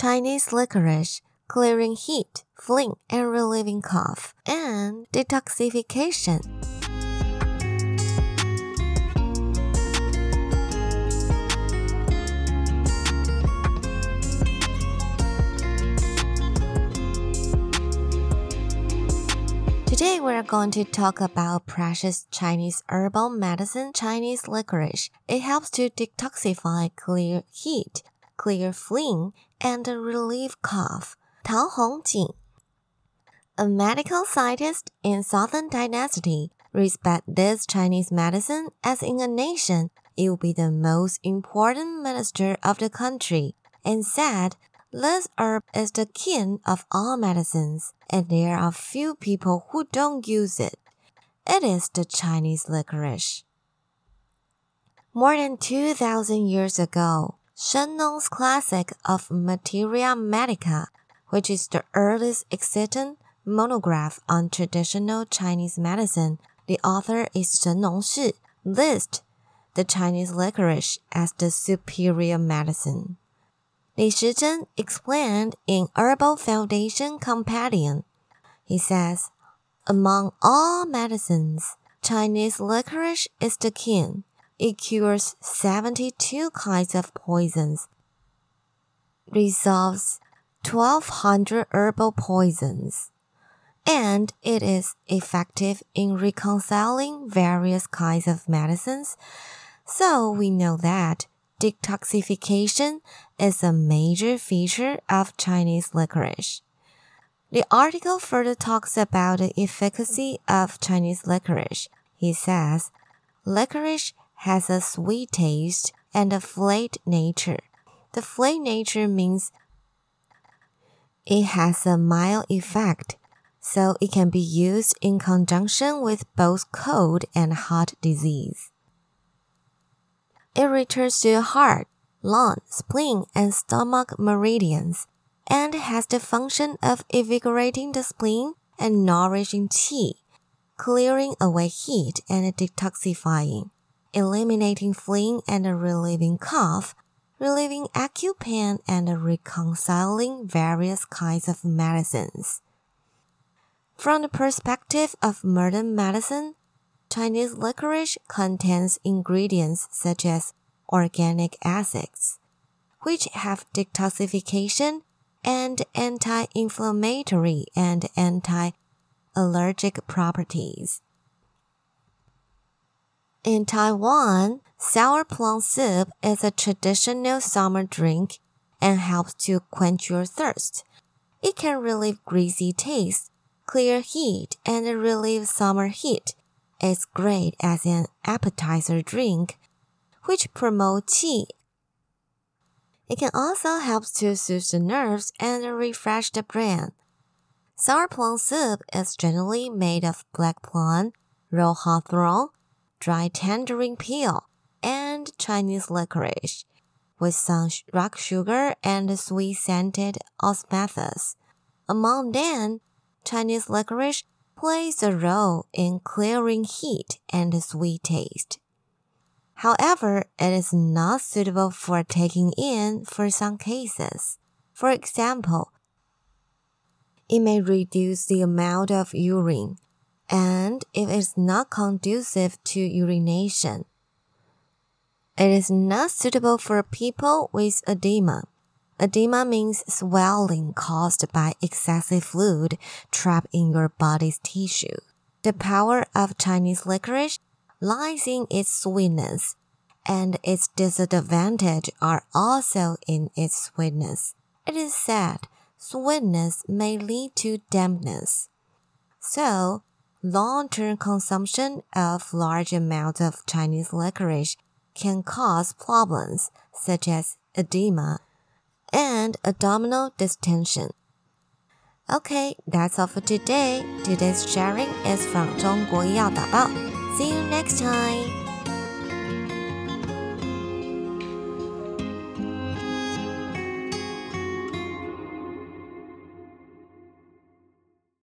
Chinese licorice, clearing heat, phlegm, and relieving cough, and detoxification. Today we're going to talk about precious Chinese herbal medicine, Chinese licorice. It helps to detoxify, clear heat, clear phlegm, and relieve cough. Tao Hongjing, a medical scientist in Southern Dynasty, respect this Chinese medicine as in a nation it will be the most important minister of the country, and said this herb is the king of all medicines, and there are few people who don't use it. It is the Chinese licorice. More than 2,000 years ago, Shen Nong's classic of Materia Medica, which is the earliest existing monograph on traditional Chinese medicine, the author is Shen Nongshi, lists the Chinese licorice as the superior medicine. Li Shizhen explained in Herbal Foundation Compendium. He says, among all medicines, Chinese licorice is the king. It cures 72 kinds of poisons, resolves 1200 herbal poisons, and it is effective in reconciling various kinds of medicines. So we know that detoxification is a major feature of Chinese licorice. The article further talks about the efficacy of Chinese licorice. He says, licorice has a sweet taste and a flat nature. The flat nature means it has a mild effect, so it can be used in conjunction with both cold and hot disease. It returns to the heart, lung, spleen, and stomach meridians, and has the function of invigorating the spleen and nourishing qi, clearing away heat and detoxifying, eliminating phlegm and relieving cough, relieving acute pain and reconciling various kinds of medicines. From the perspective of modern medicine, Chinese licorice contains ingredients such as organic acids, which have detoxification and anti-inflammatory and anti-allergic properties. In Taiwan, sour plum soup is a traditional summer drink and helps to quench your thirst. It can relieve greasy taste, clear heat, and relieve summer heat is great as an appetizer drink, which promotes qi. It can also help to soothe the nerves and refresh the brain. Sour plum soup is generally made of black plum, raw hawthorn, dry tangerine peel, and Chinese licorice, with some rock sugar and sweet scented osmanthus. Among them, Chinese licorice plays a role in clearing heat and sweet taste. However, it is not suitable for taking in for some cases. For example, it may reduce the amount of urine, and it is not conducive to urination. It is not suitable for people with edema. Edema means swelling caused by excessive fluid trapped in your body's tissue. The power of Chinese licorice lies in its sweetness, and its disadvantage are also in its sweetness. It is said sweetness may lead to dampness. So, long-term consumption of large amounts of Chinese licorice can cause problems such as edema and abdominal distension. Okay, that's all for today. Today's sharing is from 中国医药导报. See you next time.